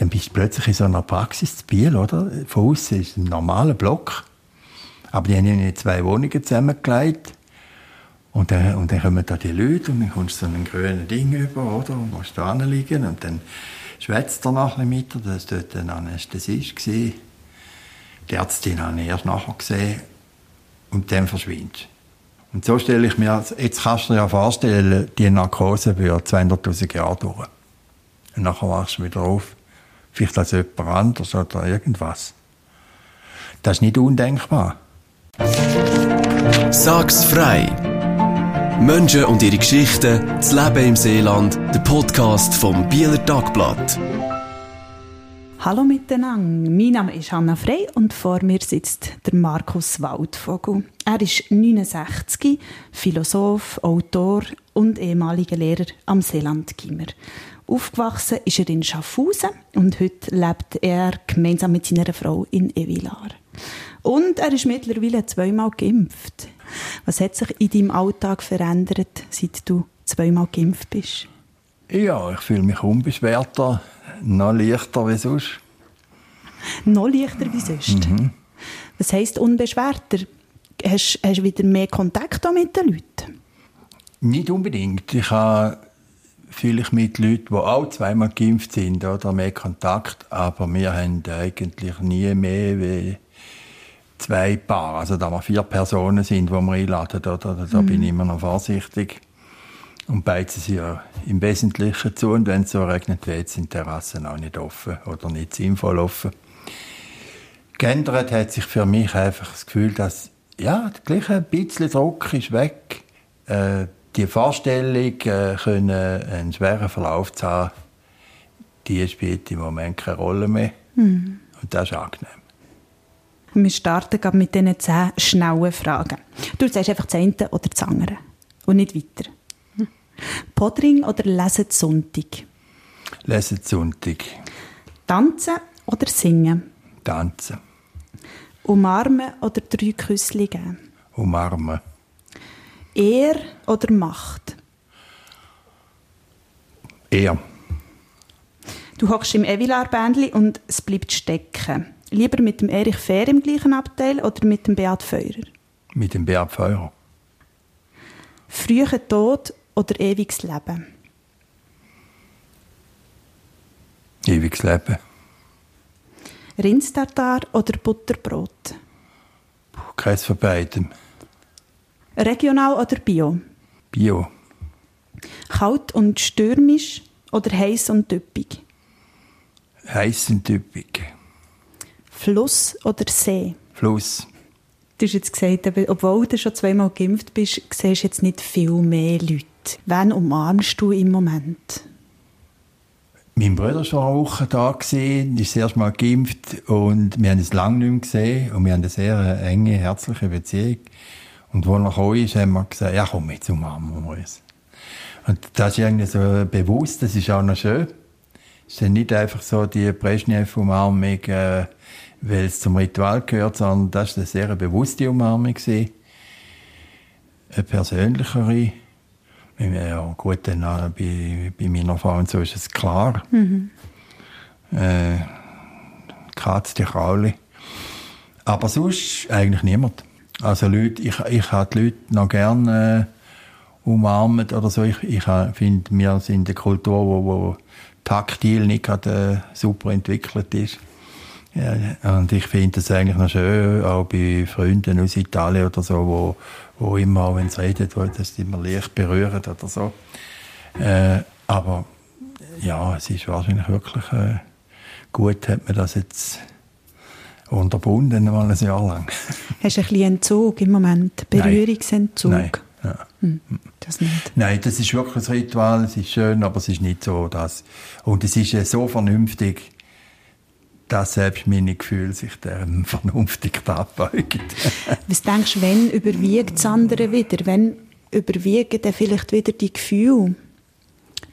dann bist du plötzlich in so einer Praxis zu Biel, oder? Von außen ist ein normaler Block. Aber die haben in zwei Wohnungen zusammengelegt. Und dann, und dann kommen da die Leute und dann kommst du so ein grünes Ding über, oder? Und musst da liegen und dann schwätzt er noch ein mit Das war dort ein Anästhesist. Die Ärztin habe ich erst nachher gesehen. Und dann verschwindet Und so stelle ich mir, jetzt kannst du dir ja vorstellen, die Narkose wird 200'000 Jahre durch. Und nachher wachst du wieder auf. Vielleicht als jemand anders oder irgendwas. Das ist nicht undenkbar. Sag's frei! Menschen und ihre Geschichten, das Leben im Seeland, der Podcast vom Bieler Tagblatt. Hallo miteinander, mein Name ist Hanna Frey und vor mir sitzt der Markus Waldvogel. Er ist 69, Philosoph, Autor und ehemaliger Lehrer am Seeland Gimmer. Aufgewachsen ist er in Schaffhausen und heute lebt er gemeinsam mit seiner Frau in Evilar. Und er ist mittlerweile zweimal geimpft. Was hat sich in deinem Alltag verändert, seit du zweimal geimpft bist? Ja, ich fühle mich unbeschwerter, noch leichter wie sonst. Noch leichter wie sonst? Mhm. Was heisst unbeschwerter? Hast, du wieder mehr Kontakt mit den Leuten? Nicht unbedingt. Ich habe vielleicht mit Leuten, die auch zweimal geimpft sind, oder mehr Kontakt, aber wir haben eigentlich nie mehr wie zwei Paar, also da wir vier Personen sind, die wir einladen, oder? da mhm. bin ich immer noch vorsichtig. Und beide sind ja im Wesentlichen zu. Und wenn es so regnet jetzt, sind Terrassen auch nicht offen oder nicht sinnvoll offen. Geändert hat sich für mich einfach das Gefühl, dass ja, gleich ein bisschen Druck ist weg. Äh, die Vorstellung, äh, können einen schweren Verlauf zu haben, die spielt im Moment keine Rolle mehr. Mhm. Und das ist angenehm. Wir starten mit diesen zehn schnellen Fragen. Du sagst einfach das eine oder das andere. Und nicht weiter. Hm. Podring oder lesen Sonntag? Lesen Sonntag. Tanzen oder singen? Tanzen. Umarmen oder drei Küsse geben? Umarmen. Ehr oder Macht? Ehr. Du hockst im Evilar-Bändli und es bleibt stecken. Lieber mit dem Erich Fehr im gleichen Abteil oder mit dem Beat Feurer? Mit dem Beat Feurer. Früher Tod oder ewiges Leben? Ewiges Leben. Rindstartar oder Butterbrot? Keins von beidem. Regional oder Bio? Bio. Kalt und stürmisch oder heiß und düppig? Heiß und düppig. Fluss oder See? Fluss. Du hast jetzt gesagt, obwohl du schon zweimal geimpft bist, siehst du jetzt nicht viel mehr Leute. Wen umarmst du im Moment? Mein Bruder war eine Woche da, gewesen, ist das erste Mal geimpft und wir haben es lange nicht mehr gesehen und wir haben eine sehr enge, herzliche Beziehung. Und als er gekommen ist, haben wir gesagt, ja komm, jetzt umarmen wir uns. Und das ist irgendwie so bewusst, das ist auch noch schön. Es ist nicht einfach so die Brezhnev-Umarmung, äh, weil es zum Ritual gehört, sondern das war eine sehr bewusste Umarmung. Gewesen. Eine persönlichere. Ja, gut, dann bei, bei meiner Frau und so ist es klar. Mhm. Äh, Katz, die Krauli. Aber sonst eigentlich niemand. Also Leute, ich, ich habe die Leute noch gerne äh, umarmt oder so. Ich, ich finde, wir sind eine Kultur, wo, wo taktil nicht gerade äh, super entwickelt ist. Ja, und ich finde das eigentlich noch schön, auch bei Freunden aus Italien oder so, wo, wo immer, wenn sie reden, wo das immer leicht berühren oder so. Äh, aber ja, es ist wahrscheinlich wirklich äh, gut, hat man das jetzt unterbunden, mal ein Jahr lang. Hast du ein bisschen Entzug im Moment? Berührungsentzug? Nein. Ja. Hm, das nicht. Nein, das ist wirklich ein Ritual, es ist schön, aber es ist nicht so, dass... Und es ist so vernünftig, dass selbst meine Gefühle sich deren vernünftig abbeugen. Was denkst du, wenn überwiegt das andere wieder? Wenn überwiegen dann vielleicht wieder die Gefühle?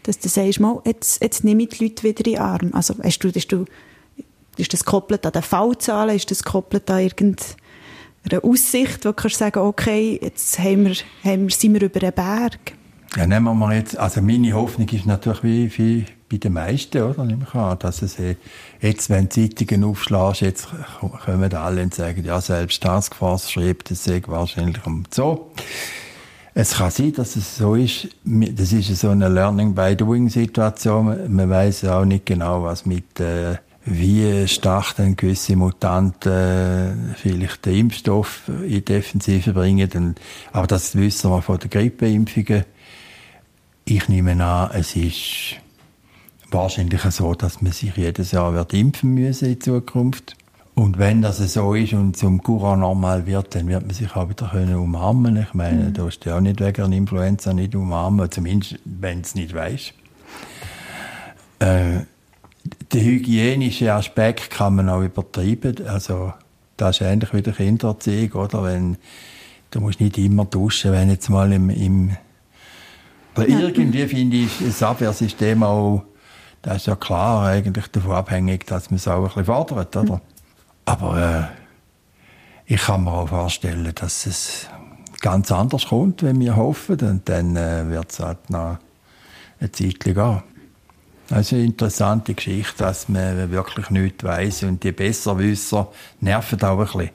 Dass du sagst, mal, jetzt, jetzt nehme ich die Leute wieder in den Arm. Also, hast du, hast du, ist das gekoppelt an den Fallzahlen? Ist das gekoppelt an irgendeine Aussicht, wo du sagen, okay, jetzt haben wir, haben wir, sind wir über einen Berg? Ja, nehmen wir mal jetzt, also meine Hoffnung ist natürlich wie, wie bei den meisten, oder? Nehme ich an, dass es äh, jetzt, wenn Zeitungen aufschlägst, jetzt kommen alle und sagen, ja, selbst Taskforce schreibt, das sei wahrscheinlich um so. Es kann sein, dass es so ist. Das ist so eine Learning-by-Doing-Situation. Man weiß auch nicht genau, was mit äh, wie stark dann gewisse Mutanten äh, vielleicht den Impfstoff in die Defensive bringen. Und, aber das wissen wir von den Grippeimpfungen. Ich nehme an, es ist wahrscheinlich so, dass man sich jedes Jahr wird impfen müssen in Zukunft. Und wenn das so ist und zum Courant normal wird, dann wird man sich auch wieder können umarmen. Ich meine, mhm. da ist ja auch nicht wegen einer Influenza nicht umarmen, zumindest wenn es nicht weiß. Äh, der hygienische Aspekt kann man auch übertreiben. Also, das ist ähnlich wie der Kindererziehung, oder? Wenn, du musst nicht immer duschen, wenn jetzt mal im, im aber ja. irgendwie finde ich das Abwehrsystem auch, das ist ja klar eigentlich davon abhängig, dass man es auch ein bisschen fordert, oder? Mhm. Aber äh, ich kann mir auch vorstellen, dass es ganz anders kommt, wenn wir hoffen. Und dann äh, wird es halt noch eine Zeit gehen. Also eine interessante Geschichte, dass man wirklich nichts weiß und die Besserwisser nerven auch ein bisschen.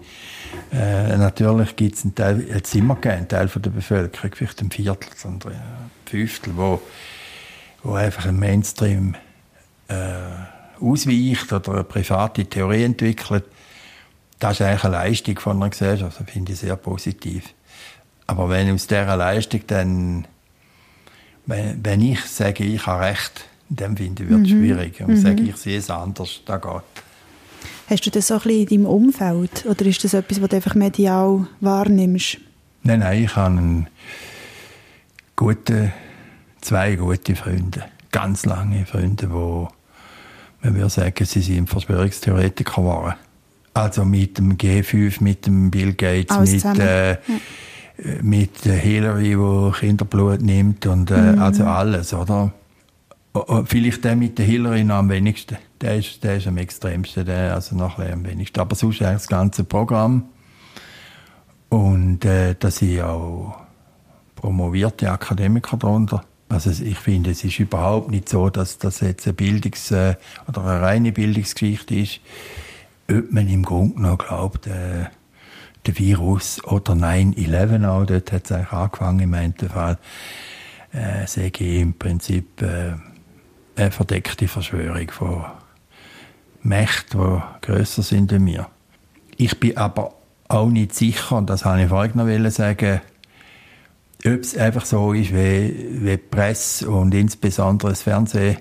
Äh, natürlich gibt es einen Teil, jetzt immer einen Teil von der Bevölkerung, vielleicht ein Viertel, sondern ein Fünftel, wo, wo einfach ein Mainstream äh, ausweicht oder eine private Theorie entwickelt das ist eigentlich eine Leistung von einer Gesellschaft, das finde ich sehr positiv. Aber wenn aus dieser Leistung dann, wenn, wenn ich sage, ich habe Recht, dann finde ich, wird es mhm. schwierig. Und mhm. sage, ich sehe es anders, da geht. Hast du das so ein bisschen in deinem Umfeld? Oder ist das etwas, was du einfach medial wahrnimmst? Nein, nein, ich habe einen guten, zwei gute Freunde, ganz lange Freunde, wo man würde sagen, sie sind Verschwörungstheoretiker geworden. Also mit dem G5, mit dem Bill Gates, Alles mit, äh, ja. mit Hillary, wo Kinderblut nimmt und äh, mhm. also alles, oder? Vielleicht der mit der Hillary noch am wenigsten. Der ist, der ist am extremsten, der also nachher am wenigsten. Aber sonst eigentlich das ganze Programm. Und äh, da sind auch promovierte Akademiker drunter. Also ich finde, es ist überhaupt nicht so, dass das jetzt eine Bildungs- äh, oder eine reine Bildungsgeschichte ist ob man im Grunde noch glaubt, äh, der Virus oder 9-11 auch, dort hat es eigentlich angefangen im Fall, äh, sage ich im Prinzip äh, eine verdeckte Verschwörung von Mächten, die grösser sind als wir. Ich bin aber auch nicht sicher, und das wollte ich vorhin noch sagen, ob es einfach so ist, wie, wie die Presse und insbesondere das Fernsehen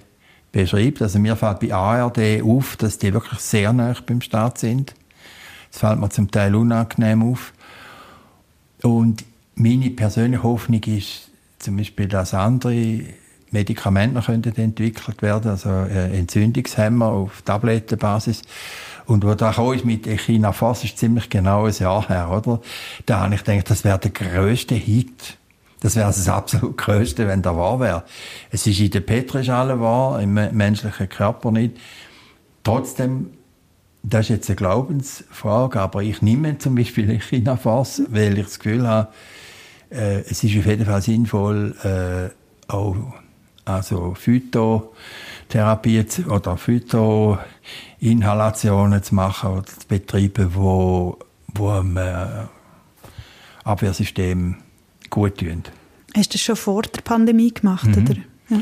beschreibt. Also mir fällt bei ARD auf, dass die wirklich sehr nah beim Staat sind. Das fällt mir zum Teil unangenehm auf. Und meine persönliche Hoffnung ist zum Beispiel, dass andere Medikamente noch entwickelt werden, also äh, Entzündungshemmer auf Tablettenbasis. Und wo da ist mit Echina Fass, ist ziemlich genau ein Jahr her, oder? Da habe ich gedacht, das wäre der größte Hit das wäre das absolut Größte, wenn da wahr wäre. Es ist in der Petrischale wahr, im menschlichen Körper nicht. Trotzdem, das ist jetzt eine Glaubensfrage, aber ich nehme zum Beispiel China-Fass, weil ich das Gefühl habe, äh, es ist auf jeden Fall sinnvoll, äh, auch also Phytotherapie oder Phytoinhalationen zu machen oder zu betreiben, wo, wo am äh, Abwehrsystem gut tun. Hast du das schon vor der Pandemie gemacht? Mhm. Oder? Ja.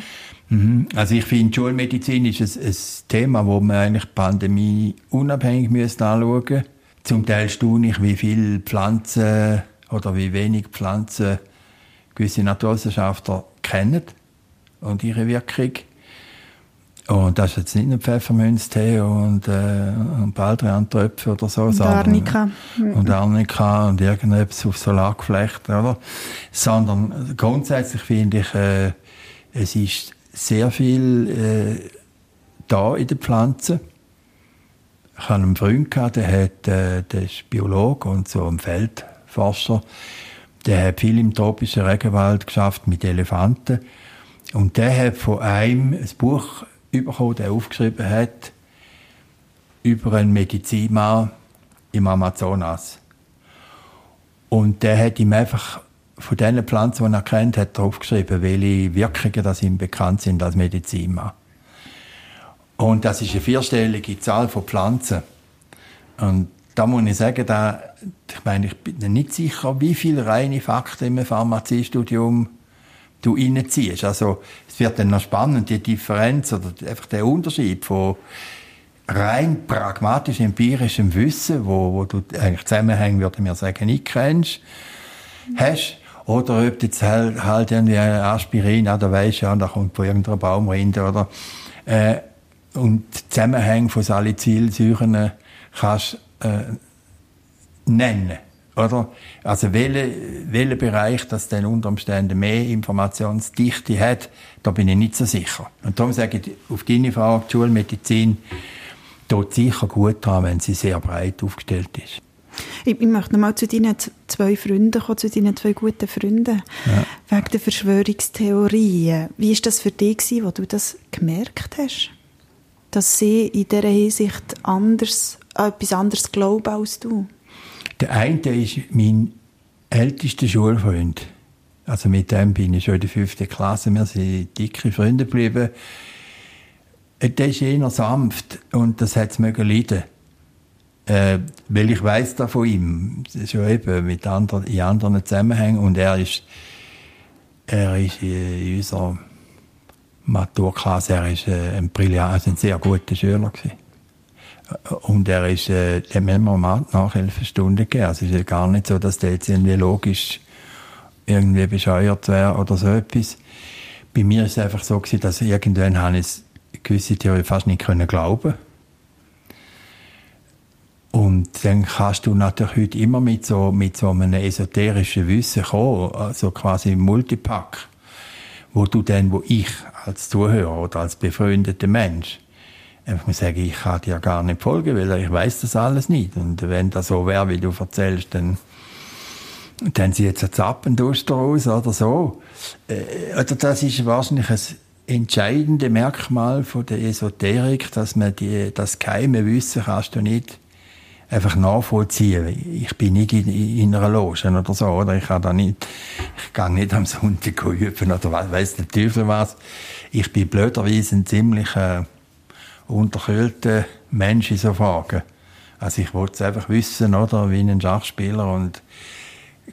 Mhm. Also ich finde, Schulmedizin ist ein, ein Thema, wo man eigentlich Pandemie unabhängig müsste anschauen müsste. Zum Teil staune ich, wie viele Pflanzen oder wie wenig Pflanzen gewisse Naturwissenschaftler kennen und ihre Wirkung. Und das ist jetzt nicht nur Pfefferminztee und, äh, und Baldrian-Tröpfe oder so. Und Arnika. Und Arnika und irgendetwas auf Solargeflecht, oder? Sondern grundsätzlich finde ich, äh, es ist sehr viel äh, da in den Pflanzen. Ich hatte einen Freund, gehabt, der, hat, äh, der ist Biologe und so ein Feldforscher. Der hat viel im tropischen Regenwald geschafft mit Elefanten. Und der hat von einem ein Buch bekommen, der aufgeschrieben hat über einen Medizinmann im Amazonas. Und der hat ihm einfach von den Pflanzen, die er kennt, hat er aufgeschrieben, welche Wirkungen das ihm bekannt sind als Medizinmann. Und das ist eine vierstellige Zahl von Pflanzen. Und da muss ich sagen, da, ich meine, ich bin nicht sicher, wie viele reine Fakten im Pharmaziestudium du reinziehst. Also, es wird dann noch spannend, die Differenz oder einfach der Unterschied von rein pragmatisch empirischem Wissen, wo, wo du eigentlich Zusammenhänge, würde mir sagen, nicht kennst, hast, oder ob du jetzt halt, halt irgendwie Aspirin, da weisst du ja, da kommt von irgendeiner Baumrinde, oder, äh, und Zusammenhänge von Salicylsäuren kannst, äh, nennen. Oder? Also, welcher welche Bereich das dann unter Umständen mehr Informationsdichte hat, da bin ich nicht so sicher. Und darum sage ich auf deine Frage, die Schulmedizin tut sicher gut haben, wenn sie sehr breit aufgestellt ist. Ich, ich möchte noch mal zu deinen zwei Freunden kommen, zu deinen zwei guten Freunden. Ja. Wegen der Verschwörungstheorien. Wie war das für dich, wo du das gemerkt hast? Dass sie in dieser Hinsicht anders, etwas anderes glauben als du? Der eine ist mein ältester Schulfreund. Also mit dem bin ich schon in der fünften Klasse. Wir sind dicke Freunde geblieben. Der ist eher sanft und das hat es mögen leiden. Äh, weil ich weiß da von ihm, schon eben mit anderen, in anderen Zusammenhängen und er ist, er ist in unserer Maturklasse, er ist äh, ein brillant, also ein sehr guter Schüler gewesen. Und er ist, äh, dem haben wir mal Nachhilfestunden gegeben. Also es ist ja gar nicht so, dass der jetzt irgendwie logisch irgendwie bescheuert wäre oder so etwas. Bei mir ist es einfach so gewesen, dass irgendwann habe ich gewisse Theorie fast nicht können glauben und dann kannst du natürlich heute immer mit so, mit so einem esoterischen Wissen kommen, also quasi Multipack, wo du dann, wo ich als Zuhörer oder als befreundeter Mensch einfach muss sagen, ich kann dir gar nicht folgen, weil ich weiß das alles nicht. Und wenn das so wäre, wie du erzählst, dann, dann sieht es ein Zappenduster aus oder so. Äh, oder das ist wahrscheinlich ein entscheidende Merkmal von der Esoterik, dass man die, das geheime Wissen kannst du nicht einfach nachvollziehen. Ich bin nicht in, in einer Loge oder so, oder? Ich kann da nicht, ich gehe nicht am Sonntag üben oder was, weiss der Teufel was. Ich bin blöderweise ein ziemlich, äh, unterkühlter Mensch in so Fragen. Also ich wollte es einfach wissen, oder, wie ein Schachspieler und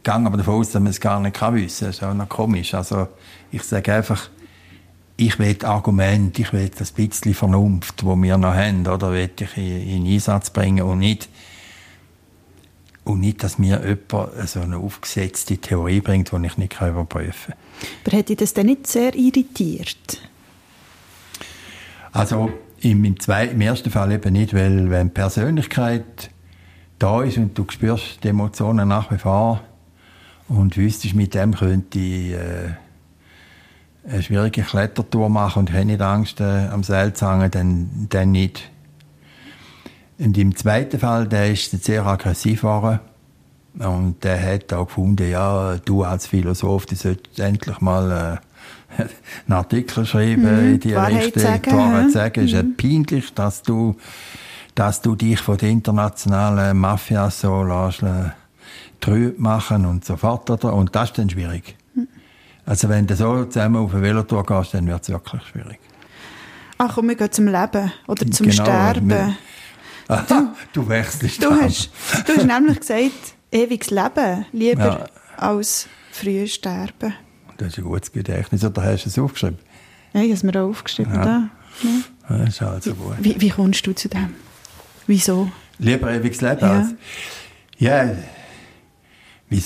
gehe aber davon aus, dass man es gar nicht kann wissen. Das ist auch noch komisch. Also ich sage einfach, ich will Argument, ich will das bisschen Vernunft, wo wir noch haben, oder will ich in, in Einsatz bringen und nicht und nicht, dass mir jemand so eine aufgesetzte Theorie bringt, die ich nicht überprüfen kann. Aber hätte das denn nicht sehr irritiert? Also im, zweiten, im ersten Fall eben nicht, weil wenn Persönlichkeit da ist und du spürst die Emotionen nach wie vor und wüsstest, mit dem könnte ich äh, eine schwierige Klettertour machen und habe nicht Angst äh, am Seil zu hängen, dann, dann nicht. Und im zweiten Fall, der ist sehr aggressiv geworden. Und der hat auch gefunden, ja, du als Philosoph, du solltest endlich mal äh, einen Artikel schreiben mhm, in die Richtung. Sagen, die Wahrheit sagen. Es mhm. ist peinlich, dass du, dass du dich von der internationalen Mafia so lässt, trüb machen und so fort. Oder? Und das ist dann schwierig. Mhm. Also wenn du so zusammen auf eine Velotour gehst, dann wird es wirklich schwierig. Ach komm, wir gehen zum Leben oder zum genau, Sterben. Wir, du, du wechselst du hast, du hast nämlich gesagt, ewiges Leben lieber ja. als früh sterben. Das ist ein gutes Gedächtnis. Oder hast du es aufgeschrieben? Ja, ich habe es mir auch aufgeschrieben. Ja. Da. Ja. Das ist also gut. Wie, wie kommst du zu dem? Wieso? Lieber ewiges Leben ja. als... Ja,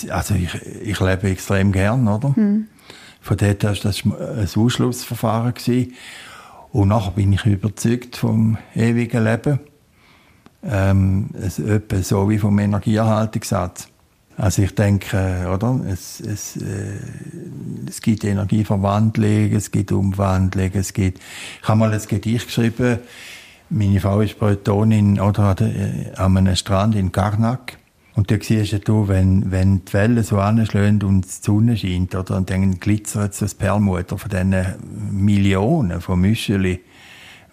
also ich, ich lebe extrem gern, oder? Hm. Von dort war das ein Ausschlussverfahren. Gewesen. Und nachher bin ich überzeugt vom ewigen Leben ähm, es, etwa so wie vom Energieerhaltungssatz. Also ich denke, oder, es, es, äh, es gibt Energieverwandlung, es gibt Umwandlung, es gibt, ich habe mal ein Gedicht geschrieben, meine Frau ist Bretonin, oder, äh, an einem Strand in Karnak. Und da siehst du, wenn, wenn die Wellen so anschlagen und die Sonne scheint, oder, und dann glitzert so das Perlmutter von diesen Millionen von Müscheli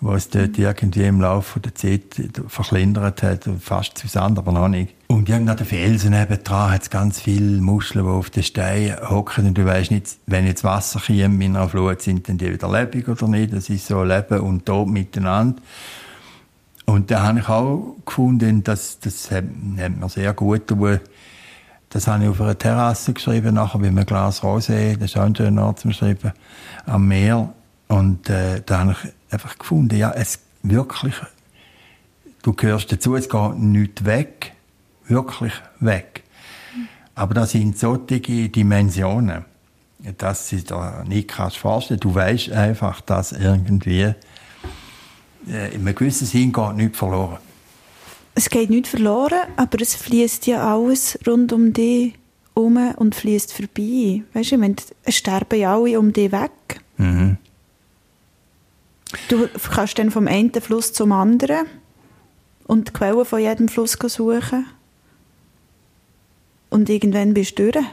was dort irgendwie im Laufe der Zeit verkleinert hat, fast zu Sand, aber noch nicht. Und irgendwo an den Felsen nebendran hat es ganz viele Muscheln, die auf den Steinen hocken und du weißt nicht, wenn jetzt Wasser kommt in einer Flut, sind dann die wieder lebendig oder nicht. Das ist so Leben und Tod miteinander. Und da habe ich auch gefunden, dass das hat, hat mir sehr gut getan. Das habe ich auf einer Terrasse geschrieben, nachher bei einem Glas Rosé, das ist auch ein schöner Ort zum Schreiben, am Meer. Und äh, da habe ich einfach gefunden, ja, es wirklich, du gehörst dazu, es geht nicht weg, wirklich weg. Aber das sind solche Dimensionen, dass du dir nicht kannst vorstellen. Du weißt einfach, dass irgendwie äh, in einem gewissen Sinn geht nichts verloren. Es geht nicht verloren, aber es fließt ja alles rund um dich um und fließt vorbei. Weißt du, ich meine, es sterben ja alle um dich weg. Mhm. Du kannst dann vom einen Fluss zum anderen und die Quellen von jedem Fluss suchen. Und irgendwann bist du durch.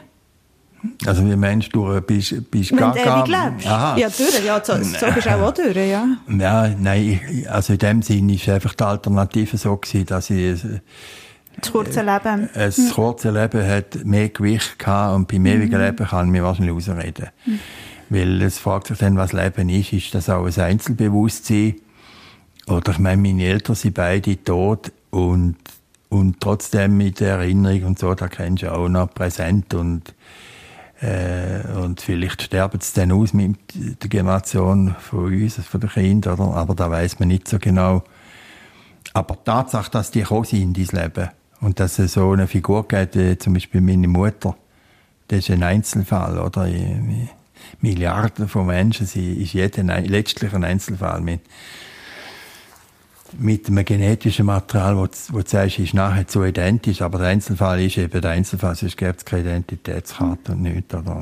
Also wie meinst du, bist, bist Wenn gar du gar... ewig lebst. Aha. Ja, durch. Ja, so, so bist du auch, auch durch, ja. Ja, nein, also in dem Sinne ist einfach die Alternative so gewesen, dass ich äh, Das kurze Leben. ein kurzes Leben hat mehr Gewicht gehabt und beim ewigen Leben kann ich mich wahrscheinlich ausreden. Weil es fragt sich dann, was Leben ist. Ist das auch ein Einzelbewusstsein? Oder ich meine, meine Eltern sind beide tot und, und trotzdem mit der Erinnerung und so, da kennst du auch noch präsent und äh, und vielleicht sterben sie dann aus mit der Generation von uns, von den Kindern, oder? aber da weiß man nicht so genau. Aber die Tatsache, dass die gekommen sind in dein Leben und dass es so eine Figur gibt, wie zum Beispiel meine Mutter, das ist ein Einzelfall, oder? I- Milliarden von Menschen sind, ist jeder letztlich ein Einzelfall mit, mit einem genetischen Material, wo, wo du sagst, ist nachher so identisch, aber der Einzelfall ist eben der Einzelfall, sonst gäbe es keine Identitätskarte und nichts, oder?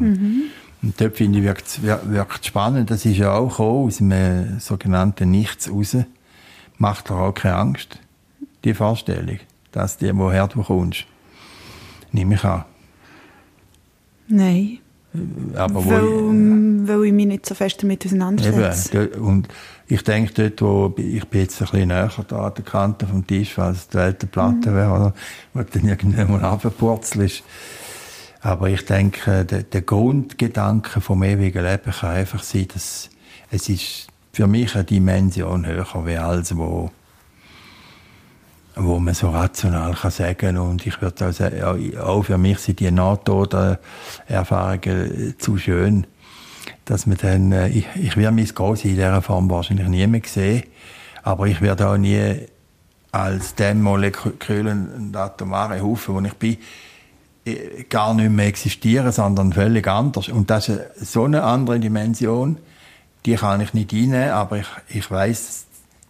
Und dort finde ich, wirkt es spannend. Das ist ja auch aus einem sogenannten Nichts raus. Macht dir auch keine Angst, die Vorstellung, dass die, woher du kommst. Nehme ich an. Nein. Aber wo Weil, weil ich mich nicht so fest damit auseinandersetze. eben, und ich denke dort, wo ich bin jetzt ein bisschen näher da an der Kante vom Tisch, weil es die Weltenplatte wäre, oder? Wo dann irgendwann mal runterpurzelst. Aber ich denke, der, der Grundgedanke vom ewigen Leben kann einfach sein, dass es ist für mich eine Dimension höher wie alles, wo, wo man so rational kann sagen und ich würde auch sagen, auch für mich sind die Nahtoderfahrungen zu schön, dass man dann, äh, ich, ich werde mein Groß in dieser Form wahrscheinlich nie mehr sehen, aber ich werde auch nie als dem Molekül und atomare Haufen, wo ich bin, äh, gar nicht mehr existieren, sondern völlig anders. Und das ist so eine andere Dimension, die kann ich nicht reinnehmen, aber ich, ich weiß,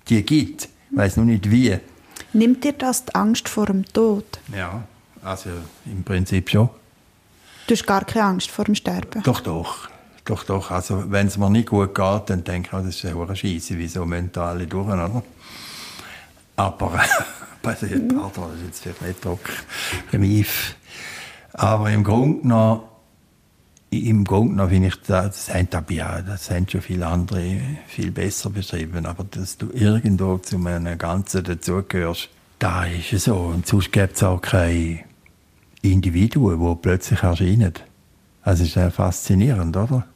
die gibt. Ich weiß nur nicht wie. Nimmt dir das die Angst vor dem Tod? Ja, also im Prinzip schon. Du hast gar keine Angst vor dem Sterben? Doch, doch. Doch, doch. Also, wenn es mir nicht gut geht, dann denke ich, oh, das ist eine hure Scheisse, wieso müssen da alle durch, oder? Aber, passiert, pardon, das ist jetzt vielleicht nicht reif. Aber im Grunde genommen, im Grunde genommen finde ich, das haben, ja, das haben schon viele andere viel besser beschrieben, aber dass du irgendwo zu einem Ganzen dazugehörst, da ist es so. Und sonst gibt es auch keine Individuen, die plötzlich erscheinen. Also, es ist sehr faszinierend, oder?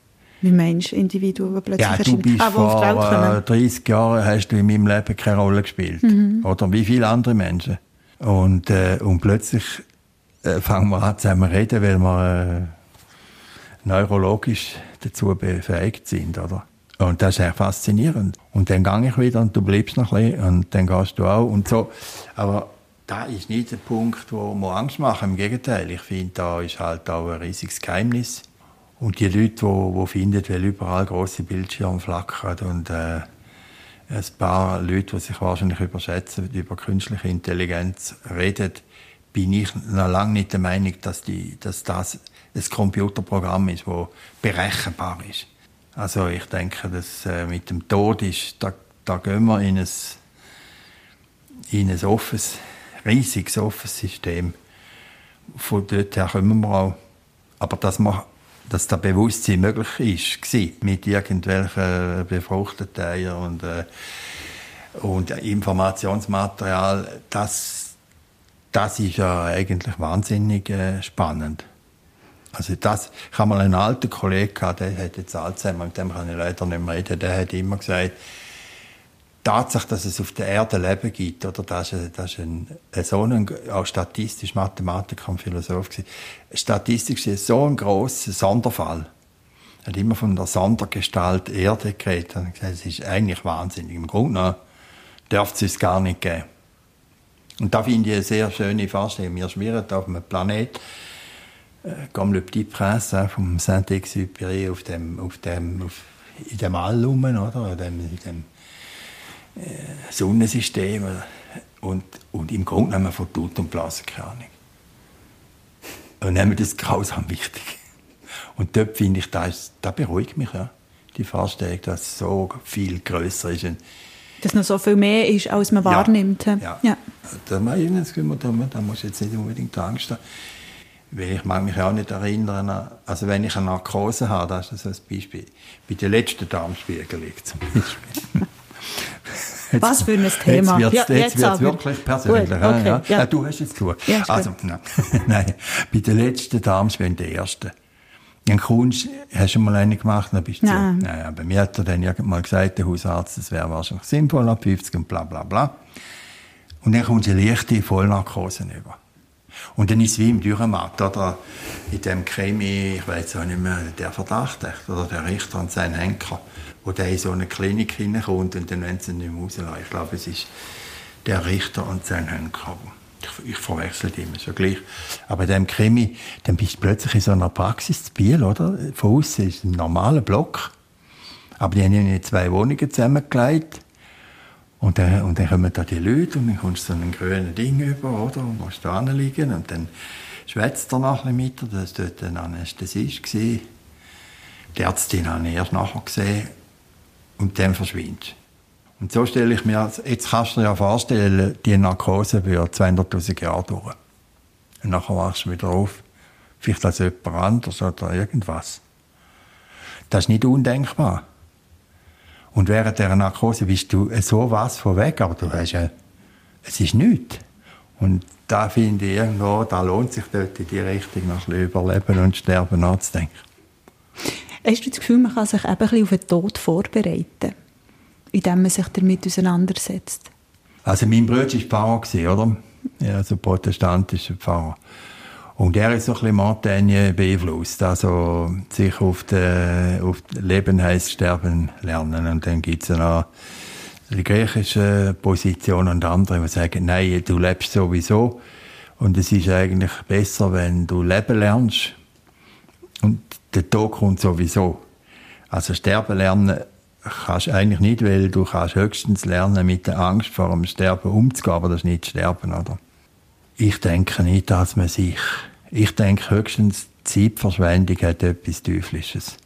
Wie meinst du Individuen, die plötzlich Ja, du erscheinen? bist ah, vor äh, kommen? 30 Jahren hast du in meinem Leben keine Rolle gespielt. Mhm. Oder wie viele andere Menschen. Und, äh, und plötzlich äh, fangen wir an zusammen zu reden, weil wir äh, neurologisch dazu befähigt sind, oder? Und das ist sehr faszinierend. Und dann gehe ich wieder und du bleibst noch ein bisschen und dann gehst du auch und so. Aber da ist nicht der Punkt, wo wir Angst machen. Im Gegenteil, ich finde, da ist halt auch ein riesiges Geheimnis. Und die Leute, die, die finden, weil überall große Bildschirme flackern und äh, ein paar Leute, die sich wahrscheinlich überschätzen, über künstliche Intelligenz reden, bin ich noch lange nicht der Meinung, dass, die, dass das ein Computerprogramm ist, das berechenbar ist. Also ich denke, dass äh, mit dem Tod ist, da, da gehen wir in ein, in ein offenes, riesiges offenes System. Von dort her kommen wir auch. Aber dass, man, dass das Bewusstsein möglich ist, war, mit irgendwelchen befruchteten Eiern und äh, Und Informationsmaterial, das, das ist ja eigentlich wahnsinnig äh, spannend. Also das, ich habe mal einen alten Kollegen gehabt, der hat jetzt Alzheimer, mit dem kann ich leider nicht mehr reden, der hat immer gesagt, Tatsache, dass es auf der Erde Leben gibt, oder das ist, das ist ein, so ein, auch statistisch Mathematiker und Philosoph gewesen. Statistisch ist so ein grosser Sonderfall. Er hat immer von der Sondergestalt Erde geredet und gesagt, es ist eigentlich wahnsinnig. Im Grunde genommen dürfte es gar nicht geben. Und da finde ich eine sehr schöne Vorstellung. Wir schwirren auf einem Planet, comme le petit prince vom Saint-Exupéry auf dem, auf dem, auf, in dem All rum, oder? In dem, in dem äh, Sonnensystem. Und, und im Grunde genommen von Tut und Blasen keine Ahnung. Und nehmen das grausam wichtig. Und dort finde ich, das, das beruhigt mich, ja. Die Vorstellung, dass es so viel größer ist. Dass noch so viel mehr ist, als man ja. wahrnimmt. Ja. ja. Da, da muss jetzt nicht unbedingt Angst haben. Weil ich mag mich auch nicht erinnern, also wenn ich eine Narkose habe, das ist so ein Beispiel, bei der letzten Darmspiegelung zum Beispiel. Jetzt, Was für ein Thema. Jetzt wird es ja, jetzt wird's wirklich persönlich. Gut, okay, ja. Ja. du hast jetzt geschaut. Ja, also, nein, nein, bei der letzten Darmspiegelung, der ersten, dann kommst, hast du mal eine gemacht, dann bist du nein. Naja, bei mir hat er dann irgendwann gesagt, der Hausarzt, das wäre wahrscheinlich sinnvoll ab 50 und bla bla bla. Und dann kommst du eine leichte Vollnarkose über. Und dann ist es wie im Dürrematt, oder? In dem Krimi, ich weiß auch nicht mehr, der Verdacht, oder der Richter und sein Henker, wo der in so eine Klinik hineinkommt und dann wollen sie ihn nicht mehr rauslassen. Ich glaube, es ist der Richter und sein Henker. Ich, ich verwechsel die immer so gleich. Aber in dem Krimi, dann bist du plötzlich in so einer Praxis zu Biel, oder? Von außen ist ein normaler Block. Aber die haben in zwei Wohnungen zusammengelegt. Und dann, und dann kommen da die Leute und dann kommst du so ein grünes Ding über, oder? Und musst da liegen und dann schwätzt er noch ein mit Das war dort ein Anästhesist. Die Ärztin habe ich erst nachher gesehen. Und dann verschwindet Und so stelle ich mir, jetzt kannst du dir ja vorstellen, die Narkose wird 200'000 Jahre dauern. Und nachher wachst du wieder auf. Vielleicht als jemand anders oder irgendwas. Das ist nicht undenkbar. Und während dieser Narkose bist du so was von weg, aber du hast ja, es ist nichts. Und da finde ich irgendwo, da lohnt sich dort in die Richtung ein überleben und sterben nachzudenken. Hast du das Gefühl, man kann sich eben ein bisschen auf den Tod vorbereiten, indem man sich damit auseinandersetzt? Also mein Bruder war Pfarrer, oder? Ja, also protestantischer Pfarrer. Und er ist so ein bisschen Montaigne beeinflusst. Also, sich auf, de, auf Leben heisst Sterben lernen. Und dann gibt es noch die griechische Position und andere, die sagen, nein, du lebst sowieso. Und es ist eigentlich besser, wenn du leben lernst. Und der Tod kommt sowieso. Also sterben lernen kannst du eigentlich nicht, weil du kannst höchstens lernen, mit der Angst vor dem Sterben umzugehen, aber das ist nicht sterben, oder? Ich denke nicht, dass man sich, ich denke höchstens, Zeitverschwendung hat etwas Teuflisches.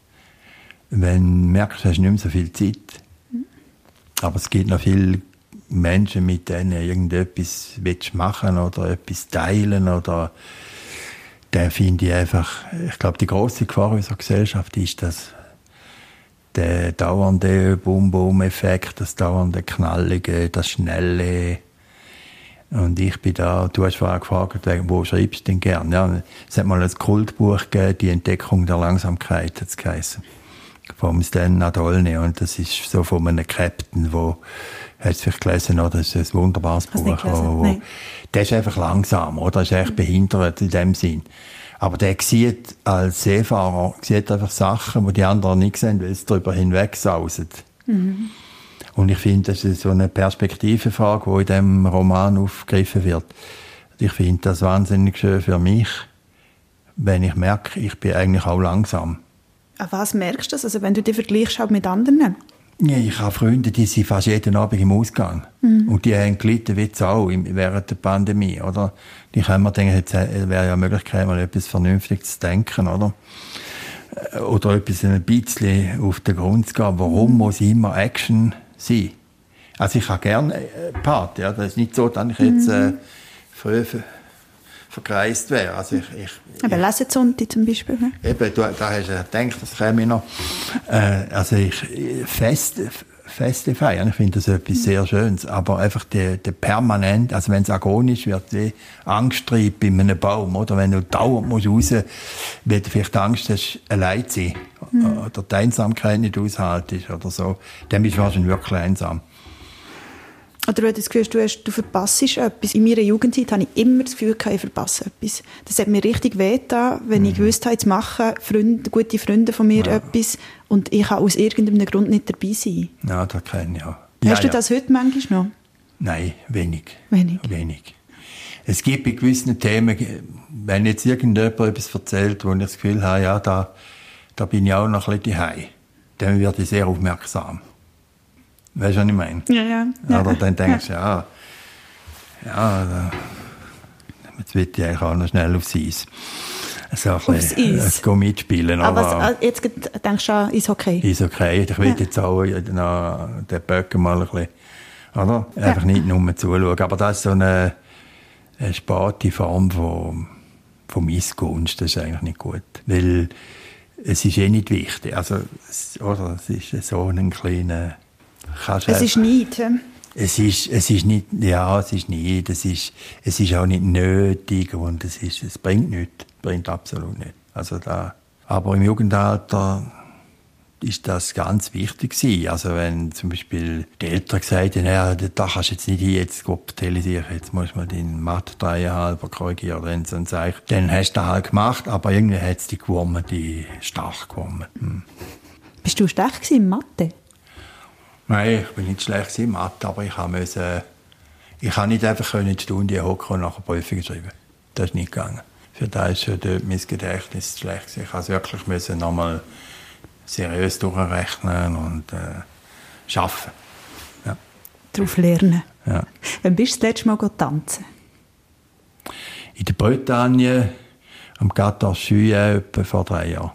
Wenn du merkst, du hast nicht mehr so viel Zeit. Aber es gibt noch viele Menschen, mit denen irgendetwas machen oder etwas teilen oder der finde ich einfach, ich glaube, die große Gefahr unserer Gesellschaft ist, dass der dauernde Bum-Bum-Effekt, das dauernde Knallige, das Schnelle, und ich bin da, du hast vorher gefragt, wo schreibst du denn gern? Ja, es hat mal ein Kultbuch gegeben, die Entdeckung der Langsamkeit, hat es geheißen. Vom Stan Nadolny. Und das ist so von einem Captain, wo, hast du vielleicht gelesen, oder? Das ist ein wunderbares Hast Buch. Wo, wo, der ist einfach langsam, oder? Er ist echt behindert in dem Sinn. Aber der sieht als Seefahrer, sieht einfach Sachen, die die anderen nicht sehen, weil es darüber hinweg sausen. Mhm. Und ich finde, das ist so eine Perspektivenfrage, die in diesem Roman aufgegriffen wird. Ich finde das wahnsinnig schön für mich, wenn ich merke, ich bin eigentlich auch langsam. An was merkst du das? Also wenn du dich vergleichst halt mit anderen? Ja, ich habe Freunde, die sind fast jeden Abend im Ausgang. Mhm. Und die haben gelitten wie auch während der Pandemie, oder? Die können mir denken, jetzt wäre ja eine Möglichkeit, mal etwas Vernünftiges zu denken, oder? Oder etwas ein bisschen auf den Grund zu gehen. Warum mhm. muss immer Action sein. Also ich habe gerne äh, Party. Ja. Das ist nicht so, dass ich jetzt äh, früh verkreist wäre. Also ich, ich, Aber Lesezonti zum Beispiel. Ne? Eben, du, da hast du gedacht, das käme noch. Äh, also ich, fest, feste feiern, ich finde das etwas sehr Schönes, aber einfach der, der permanent, also wenn es agonisch wird, wie Angsttrieb bei einem Baum, oder wenn du dauernd musst raus, weil du vielleicht Angst hast, allein zu sein, mhm. oder die Einsamkeit nicht aushaltest, oder so, dann bist du wahrscheinlich wirklich einsam. Oder wenn du das Gefühl hast, du, hast, du verpasst etwas. In meiner Jugendzeit hatte ich immer das Gefühl, ich verpasse etwas. Das hat mir richtig wehgetan, wenn mhm. ich gewusst habe, jetzt machen Freunde, gute Freunde von mir ja. etwas und ich kann aus irgendeinem Grund nicht dabei sein. Ja, das kenne ich auch. Hast ja, du das ja. heute manchmal noch? Nein, wenig. Wenig? Wenig. Es gibt bei gewissen Themen, wenn jetzt irgendjemand etwas erzählt, wo ich das Gefühl habe, ja, da, da bin ich auch noch ein bisschen daheim, dann werde ich sehr aufmerksam. Weißt du, was ich meine? Ja, ja. ja. Oder dann denkst du, ja, ja, jetzt will ich eigentlich auch noch schnell aufs Eis. So ein aufs Eis? Äh, mitspielen. Aber, was, jetzt denkst du an Eishockey? Eishockey. Ich will ja. jetzt auch noch den Böcken mal ein bisschen, oder? Einfach ja. nicht nur zuschauen. Aber das ist so eine, eine sparte Form von, von Missgunst. Das ist eigentlich nicht gut. Weil es ist eh nicht wichtig. Also, oder? Es ist so ein kleiner es ist nicht. Es ist, es ist nicht, ja, es ist nicht, es ist, es ist auch nicht nötig und es ist, es bringt nichts, bringt absolut nicht. Also da, aber im Jugendalter ist das ganz wichtig gewesen. Also wenn zum Beispiel die Eltern gesagt haben, da kannst du jetzt nicht hin, jetzt sich, jetzt musst du mal deinen Mathe dreieinhalb korrigieren, dann, dann, sag ich, dann hast du das halt gemacht, aber irgendwie hat es die gewonnen, die stark gewonnen. Hm. Bist du stark in Mathe? Nein, ich bin nicht schlecht in Mathe, aber ich musste, ich kann nicht einfach in die Stunde hocken und nachher Prüfung schreiben. Das ist nicht gegangen. Für das ist schon dort mein Gedächtnis schlecht. Ich musste wirklich nochmal seriös durchrechnen und äh, arbeiten. Ja. Darauf lernen. Ja. Wann bist du das letzte Mal tanzen? In der Bretagne, am Gata Juillet, etwa vor drei Jahren.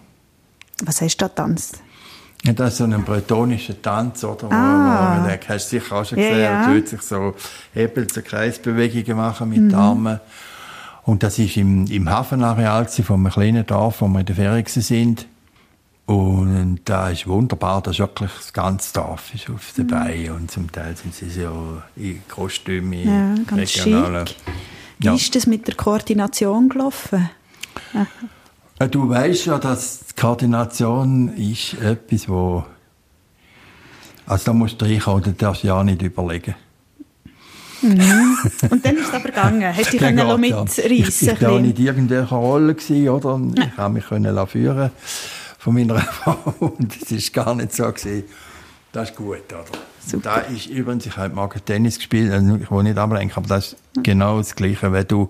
Was hast du da getanzt? Ja, das ist so ein bretonischer Tanz, oder? Ah. Wo, wo, den hast du sicher auch schon gesehen. Ja, ja. sich so Hebel, so Kreisbewegungen machen mit mhm. den Armen. Und das war im, im Hafenareal von einem kleinen Dorf, wo wir in der Ferien sind. Und da ist wunderbar, da ist wirklich das ganze Dorf ist auf dabei. Mhm. Und zum Teil sind sie so in Kostümen, ja, ganz regionalen. Schick. Wie ja. ist das mit der Koordination gelaufen? Du weißt ja, dass Koordination ist etwas, wo also da musst du reinkommen, da darfst du ja nicht überlegen. Mhm. Und dann ist es aber gegangen. Hast du dich ja, mitreißen Ich, ich war nicht in irgendeiner Rolle, gewesen, oder? Ich konnte mich können führen von meiner Frau und es war gar nicht so. Gewesen. Das ist gut, oder? Super. Da ist übrigens, ich habe mal Tennis gespielt, also ich will nicht ablenken, aber das ist genau das Gleiche, wenn du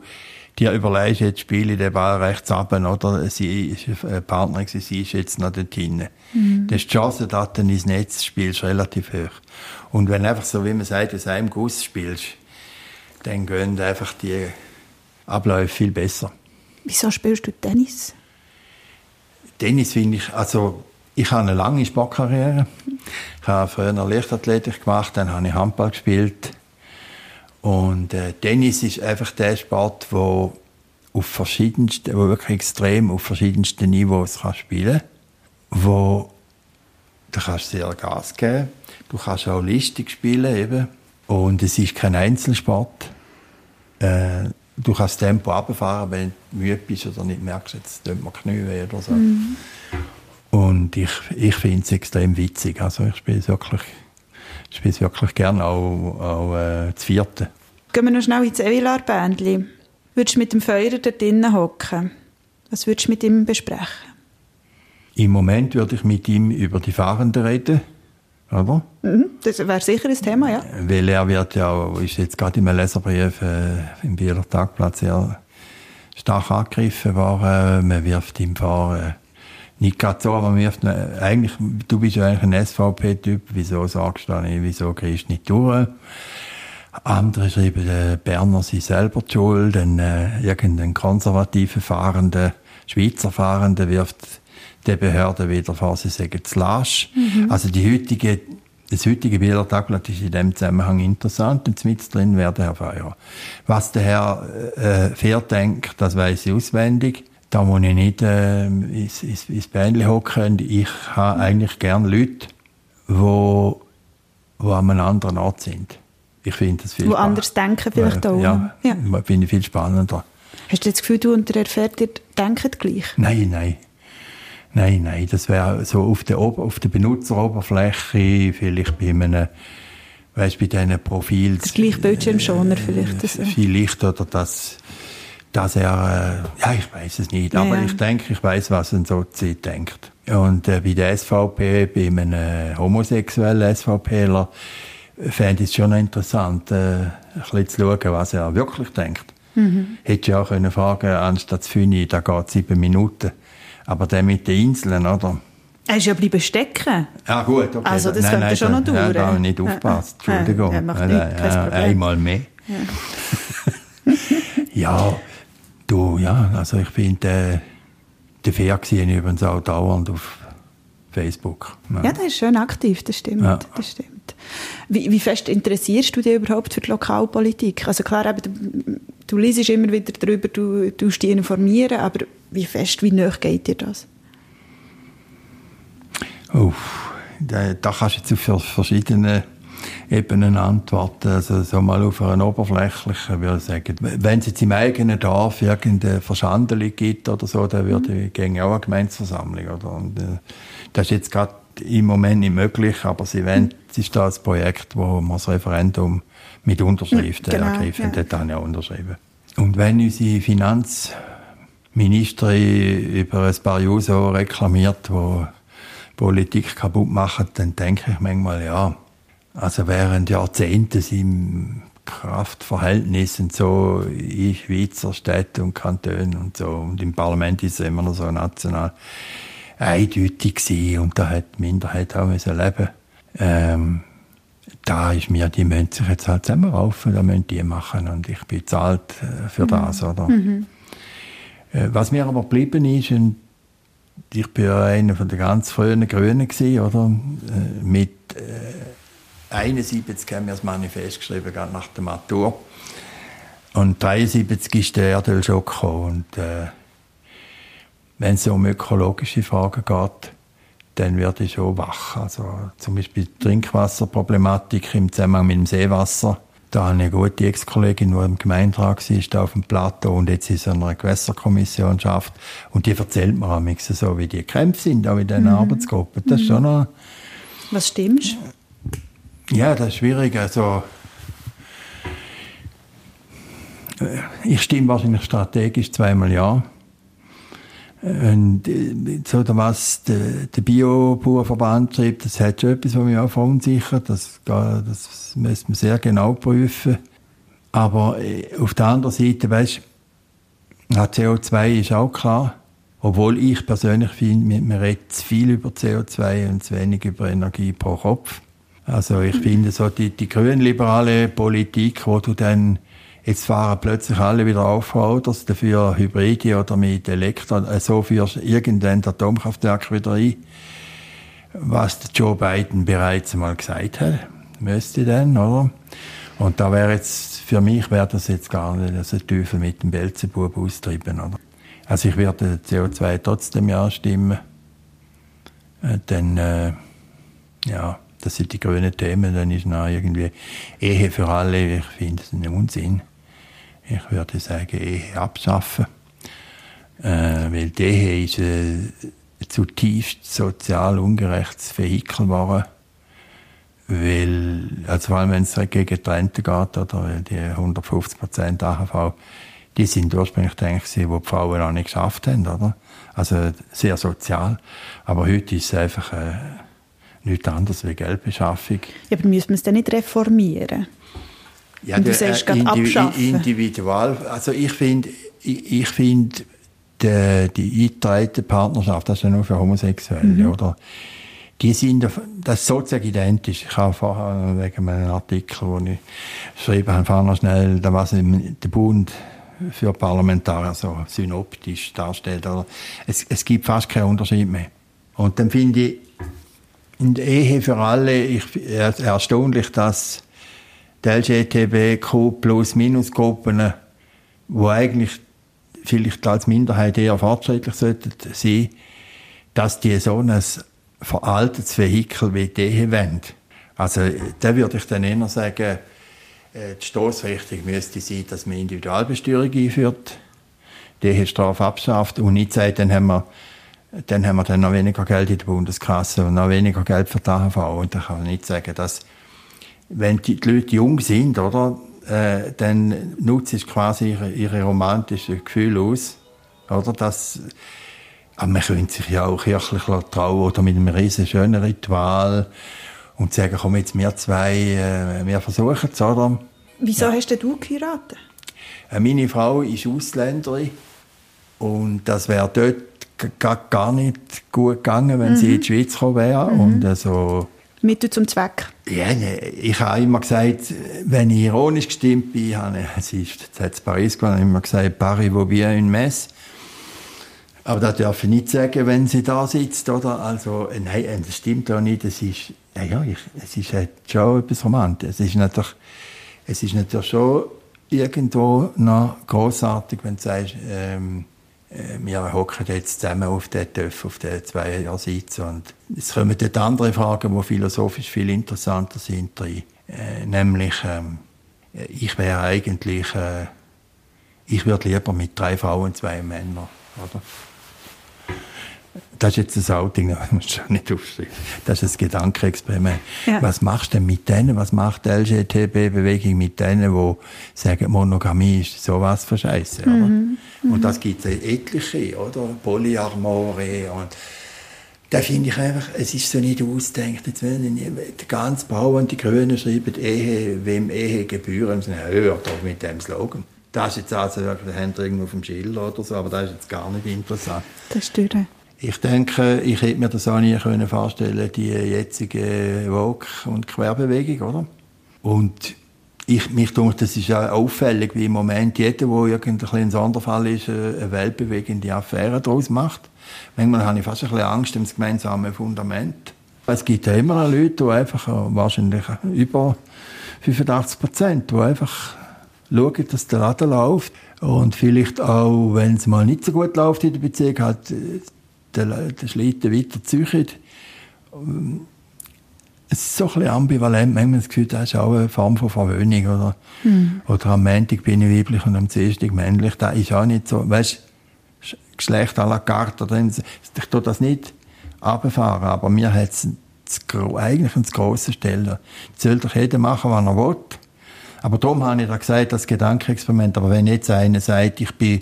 dir überlegst, jetzt spiele ich den Ball rechts ab, oder? Sie ist eine Partnerin, sie ist jetzt noch dort hinten. Mhm. Das ist die Chance, dass du ins Netz spielst, relativ hoch. Und wenn du einfach so, wie man sagt, aus einem Guss spielst, dann gehen einfach die Abläufe viel besser. Wieso spielst du Tennis? Tennis finde ich, also ich habe eine lange Sportkarriere. Ich habe früher Leichtathletik gemacht, dann habe ich Handball gespielt. Und äh, Tennis ist einfach der Sport, wo auf verschiedensten, wo wirklich extrem auf verschiedensten Niveaus kann spielen wo du kannst sehr Gas geben, du kannst auch listig spielen eben. und es ist kein Einzelsport. Äh, du kannst das Tempo abfahren, wenn du müde bist oder nicht merkst, jetzt tut mir Knie oder so. Mhm. Und ich, ich finde es extrem witzig. Also ich spiele es wirklich, wirklich gerne, auch, auch äh, das vierte. Gehen wir noch schnell ins Evilar-Bändli. Würdest du mit dem Feuer da drinnen hocken? Was würdest du mit ihm besprechen? Im Moment würde ich mit ihm über die Fahrenden reden. Oder? Mhm, das wäre sicher ein Thema, ja. Weil er wird ja, ist jetzt gerade im Leserbrief äh, im Bieler Tagblatt sehr stark angegriffen worden. Man wirft ihm vor, äh, nicht gerade so, aber man wirft, äh, eigentlich, du bist ja eigentlich ein SVP-Typ, wieso sagst du nicht, wieso gehst du nicht durch? Andere schreiben, der Berner sei selber die schuld, ein, äh, irgendein konservativer Fahrender, Schweizer Fahrender wirft der Behörde wieder vor, sie sagen zu lasch. Mhm. Also die heutige das heutige Bieler Tagblatt ist in dem Zusammenhang interessant und mit drin wäre der Herr Feuer. Was der Herr äh, Fair denkt, das weiß ich auswendig. Da muss ich nicht äh, ins, ins, ins Bändchen hocken. Ich habe eigentlich gerne Leute, die wo, wo an einem anderen Ort sind. Ich finde das viel Wo anders denken vielleicht auch. Ja, Ja. finde ich viel spannender. Hast du das Gefühl, du und der Herr Ferdi denken gleich? Nein, nein. Nein, nein, das wäre so auf der, auf der Benutzeroberfläche, vielleicht bei einem, weißt, bei diesen Profils. Der gleiche Bildschirmschoner vielleicht. Äh, Also. Vielleicht, oder dass, dass er, äh, ja, ich weiß es nicht, aber Ja, ja. ich denke, ich weiß, was ein Sozi denkt. Und äh, bei der SVP, bei einem äh, homosexuellen SVPler, äh, fände ich es schon interessant, äh, ein bisschen zu schauen, was er wirklich denkt. Mhm. Hätte ja auch können fragen, anstatt Füni, da geht sieben Minuten. Aber der mit den Inseln, oder? Er ist ja bleiben stecken. Ah, gut, okay. Also, das könnte schon da, noch dauern. Ja, da habe ich nicht Ja, aufgepasst. ja. Entschuldigung. Ja, macht Ja, nichts, ja. Einmal mehr. Ja, du, ja, also ich finde, äh, der Fair sehe ich übrigens auch dauernd auf Facebook. Ja, der ist schön aktiv, das stimmt. Ja. Das stimmt. Wie, wie fest interessierst du dich überhaupt für die Lokalpolitik? Also klar, eben, du, liest immer wieder darüber, du du dich informieren, aber wie fest, wie nah geht dir das? Uff, da, da kannst du jetzt auf vers- verschiedene Ebenen antworten. Also so mal auf einer oberflächlichen würde ich sagen, wenn es jetzt im eigenen Dorf irgendeine Verschandelung gibt oder so, dann würde ich gegen auch eine Gemeinsversammlung. Oder? Und, äh, das ist jetzt gerade im Moment nicht möglich, aber sie wollen, es ist da ein Projekt, wo man das Referendum mit Unterschriften Genau, ergreifen. ja. Dort habe ich auch unterschrieben. Und wenn unsere Finanzministerin über ein paar Jahre reklamiert, wo Politik kaputt machen, dann denke ich manchmal, ja, also während Jahrzehnten sind Kraftverhältnissen so in Schweizer Städten und Kantonen und so und im Parlament ist es immer noch so national eindeutig gewesen und da hat die Minderheit auch müssen leben. Ähm, da ist mir, die müssen sich jetzt halt zusammenraufen, da müssen die machen und ich bin zahlt äh, für das, oder? Äh, Was mir aber geblieben ist, und ich bin ja einer von den ganz frühen Grünen gewesen, oder? Äh, Mit äh, 71 haben wir das Manifest geschrieben, gerade nach der Matur. Und 73 ist der Erdölschock gekommen. Und äh, wenn es um ökologische Fragen geht, dann werde ich schon wach. Also zum Beispiel die Trinkwasserproblematik im Zusammenhang mit dem Seewasser. Da habe ich eine gute Ex-Kollegin, die im Gemeinderat war, da auf dem Plateau und jetzt in so einer Gewässerkommission schafft. Und die erzählt mir am so, wie die Kämpfe sind, auch in diesen Arbeitsgruppen. Das ist schon noch, Was stimmst? ja, das ist schwierig. Also, äh, ich stimme wahrscheinlich strategisch zweimal ja. Und äh, so, was der, der Biobauernverband schreibt, das hat schon etwas, was mich auch verunsichert. Das, das müssen wir sehr genau prüfen. Aber äh, auf der anderen Seite, weißt du, CO2 ist auch klar. Obwohl ich persönlich finde, man redet zu viel über CO2 und zu wenig über Energie pro Kopf. Also ich finde so die, die grünliberale Politik, wo du dann, jetzt fahren plötzlich alle wieder Aufholders, dafür Hybride oder mit Elektro, äh, so führst irgendein Atomkraftwerk wieder ein. Was Joe Biden bereits einmal gesagt hat, müsste dann, oder? Und da wäre jetzt, für mich wäre das jetzt gar nicht, also Teufel mit dem Belzebub austreiben, oder? Also ich werde CO2 trotzdem ja stimmen. Äh, dann, äh, ja, das sind die grünen Themen, dann ist noch irgendwie Ehe für alle, ich finde es einen Unsinn. Ich würde sagen, Ehe abschaffen. Äh, weil die Ehe ist ein zutiefst sozial ungerechtes Vehikel geworden. Weil, also vor allem wenn es gegen die Rente geht, oder, weil die 150% AHV, die sind ursprünglich gedacht, gewesen, wo die Frauen auch nicht geschafft haben, oder? Also sehr sozial. Aber heute ist es einfach äh, nichts anderes wie Geldbeschaffung. Ja, aber müssen wir es dann nicht reformieren? Ja, du der, sagst äh, gerade abschaffen. Individual, also ich finde, ich, ich finde, die, die eingetragene Partnerschaft, das ist ja nur für Homosexuelle, Mhm. oder? Die sind, das ist sozusagen identisch. Ich habe vorher wegen meinem Artikel, wo ich geschrieben habe, noch schnell, da was der Bund für Parlamentarier so synoptisch darstellt. Oder? Es, es gibt fast keinen Unterschied mehr. Und dann finde ich, in der Ehe für alle, ich, erstaunlich, dass die LGTBQ plus minus Gruppen, wo eigentlich vielleicht als Minderheit eher fortschrittlich sollten sein, dass die so ein veraltetes Vehikel wie die wollen. Also da würde ich dann eher sagen, äh, die Stoßrichtung müsste sein, dass man Individualbesteuerung einführt, die Ehestrafe abschafft und nicht sagt, dann haben wir dann haben wir dann noch weniger Geld in der Bundeskasse und noch weniger Geld für die AHV. Und da kann man nicht sagen, dass, wenn die, die Leute jung sind, oder, äh, dann nutzt es quasi ihre, ihre romantischen Gefühle aus, oder, dass, aber man könnte sich ja auch kirchlich trauen oder mit einem riesen schönen Ritual und sagen, komm jetzt wir zwei, äh, wir versuchen es, oder? Wieso ja. hast du geheiratet? Äh, meine Frau ist Ausländerin und das wäre dort gar nicht gut gegangen, wenn mhm. sie in die Schweiz gekommen wäre. Mhm. Und also, Mittel zum Zweck. Ja, ne, ich habe immer gesagt, wenn ich ironisch gestimmt bin, habe ich, sie ist jetzt Paris ich immer gesagt, Paris vaut bien une messe. Aber das darf ich nicht sagen, wenn sie da sitzt, oder? Also, äh, nein, äh, das stimmt auch nicht. Es ist, ja, ja ich, es ist halt schon etwas Romantisches. Es ist natürlich, es ist natürlich schon irgendwo noch großartig, wenn du sagst, ähm, äh, wir hocken jetzt zusammen auf den Töpf, auf den zwei Sitzen und es kommen dort andere Fragen, die philosophisch viel interessanter sind, rein. Äh, nämlich, ähm, ich wäre eigentlich, äh, ich würde lieber mit drei Frauen und zwei Männern, oder? Das ist jetzt ein Outing, das musst du schon nicht aufschreiben. Das ist ein Gedankenexperiment. Ja. Was machst du denn mit denen? Was macht die LGTB-Bewegung mit denen, die sagen, Monogamie ist sowas für Scheiße, mhm. Mhm. Und das gibt es etliche, oder? Polyamore und da finde ich einfach, es ist so nicht ausdenkt. Jetzt werden die ganz Bau und die Grünen schreiben Ehe, wem Ehe gebühren, hört doch mit dem Slogan. Das ist jetzt also wirklich der Händler auf dem Schild oder so, aber das ist jetzt gar nicht interessant. Das stimmt. Ich denke, ich hätte mir das auch nie können vorstellen, die jetzige Vogue- und Querbewegung, oder? Und ich, mich denke, das ist auch auffällig, wie im Moment jeder, der irgendein Sonderfall ist, eine weltbewegende Affäre daraus macht. Manchmal habe ich fast ein bisschen Angst um das gemeinsame Fundament. Es gibt ja immer Leute, die einfach, wahrscheinlich über 85 Prozent, die einfach schauen, dass der Laden läuft. Und vielleicht auch, wenn es mal nicht so gut läuft in der Beziehung, halt den, den Schlitten weiter ziehen. Es ist so ein bisschen ambivalent. Manchmal das Gefühl, das ist auch eine Form von Verwöhnung. Oder, mhm. oder am Montag bin ich weiblich und am Dienstag männlich. Das ist auch nicht so. Weißt Geschlecht à la carte. Oder, ich tue das nicht runterfahren, aber mir hat es eigentlich ein grosses Stellen. Das soll doch jeder machen, was er will. Aber darum habe ich da gesagt, das Gedankenexperiment. Aber wenn jetzt einer sagt, ich bin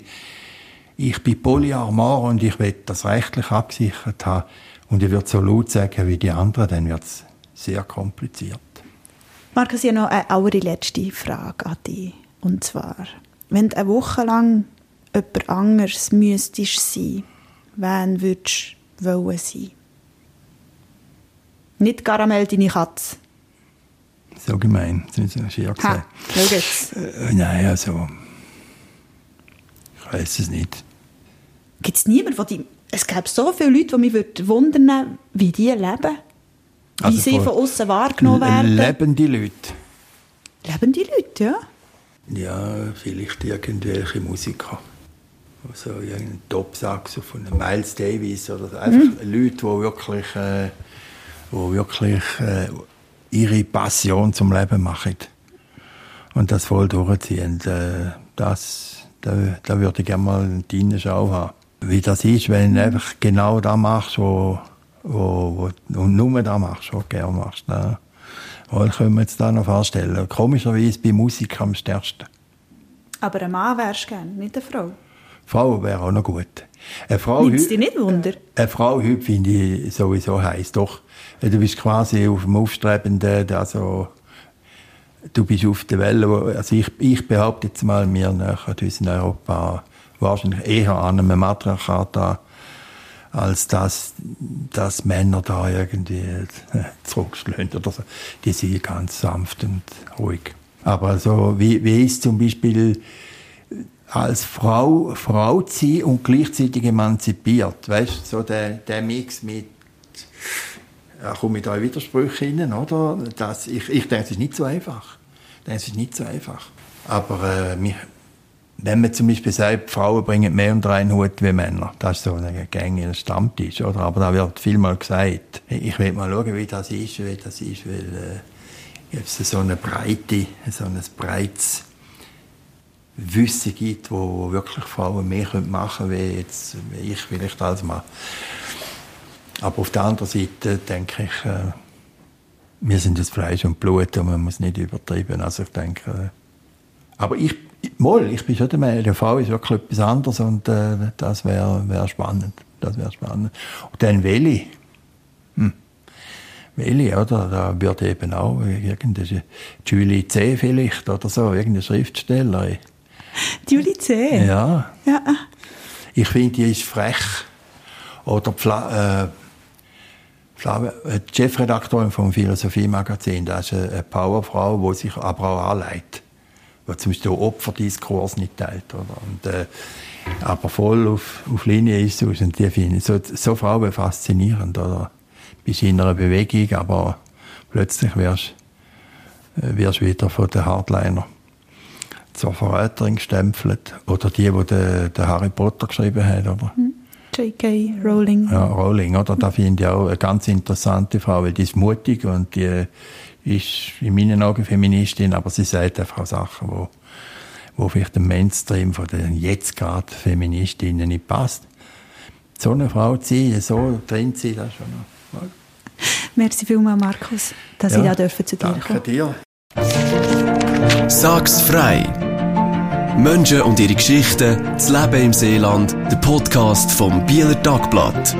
ich bin Polyamor und ich will das rechtlich abgesichert haben und ich würde so laut sagen wie die anderen, dann wird es sehr kompliziert. Markus, ich habe noch eine allerletzte Frage an dich. Und zwar, wenn du eine Woche lang jemand anderes müsstest sein, wen würdest du sein? Nicht Karamell, deine Katze. So gemein, das hast du ja gesagt. Ha. Äh, nein, also, ich weiß es nicht gibt es niemanden, die, es gibt so viele Leute, die mich wundern wie die leben. Wie also sie von außen wahrgenommen werden. Lebende Leute. Lebende Leute, ja. Ja, vielleicht irgendwelche Musiker. Also irgendein Top-Saxo von Miles Davis oder so. Einfach mhm. Leute, die wirklich, äh, die wirklich äh, ihre Passion zum Leben machen. Und das voll durchziehen. Äh, das, da, da würde ich gerne mal eine Tine Schau haben wie das ist, wenn du einfach genau das machst, wo, wo, wo und nur das machst, was du gerne machst. Ne? Was können wir jetzt da noch vorstellen? Komischerweise bei Musik am stärksten. Aber ein Mann wärst du gerne, nicht eine Frau? Frau wäre auch noch gut. Eine Frau Nimmt es dich nicht Wunder? Eine Frau heute finde ich sowieso heiß. Doch, du bist quasi auf dem Aufstrebenden, also du bist auf der Welle. Also ich, ich behaupte jetzt mal, wir nähern uns in Europa wahrscheinlich eher an einem Matriarchat an, als dass, dass Männer da irgendwie äh, zurückschlagen oder so. Die sind ganz sanft und ruhig. Aber so, wie, wie ist zum Beispiel als Frau, Frau zu sein und gleichzeitig emanzipiert, weißt so der, der Mix mit ja, komme ich da in Widersprüche rein, oder? Das, ich, ich denke, es ist nicht so einfach. Ich denke, es ist nicht so einfach. Aber äh, wenn man zum Beispiel sagt, Frauen bringen mehr unter einen Hut wie Männer, das ist so ein gängiger Stammtisch, oder? Aber da wird vielmal gesagt, ich will mal schauen, wie das ist, wie das ist, weil äh, es so eine Breite, so ein breites Wissen gibt, wo wirklich Frauen mehr machen können, wie, jetzt, wie ich vielleicht als Mann. Aber auf der anderen Seite denke ich, äh, wir sind das Fleisch und Blut und man muss nicht übertreiben. Also ich denke, äh, aber ich, mal, ich bin schon der Meinung, Frau ist wirklich etwas anderes und äh, das wäre wär spannend. Das wäre spannend. Und dann Welli. Hm. Welli, oder? Da wird eben auch irgendeine Julie C. vielleicht oder so, irgendeine Schriftstellerin. Julie C. Ja. ja. Ich finde, die ist frech. Oder Pfla äh, Flav äh, die Chefredaktorin vom Philosophie-Magazin, das ist eine Powerfrau, die sich aber auch anleitet. Die zum Beispiel den Opferdiskurs nicht teilt. Oder? Und, äh, aber voll auf, auf Linie ist aus. Und die finde so, so Frauen faszinierend. Oder? Du bist in einer Bewegung, aber plötzlich wirst du äh, wieder von den Hardliner zur Verräterin gestempelt. Oder die, die den, den Harry Potter geschrieben haben. Oder? Hm. J.K. Rowling. Ja, Rowling, oder? Da finde ich auch eine ganz interessante Frau, weil die ist mutig und die ist in meinen Augen Feministin, aber sie sagt einfach auch Sachen, wo, wo vielleicht dem Mainstream von den jetzt gerade Feministinnen nicht passt. So eine Frau zu sein, so drin zu sein, das ist schon noch. Merci vielmals, Markus, dass ja, ich da zu dir Danke kommen. dir. Sag's frei! Menschen und ihre Geschichten, das Leben im Seeland, der Podcast vom Bieler Tagblatt.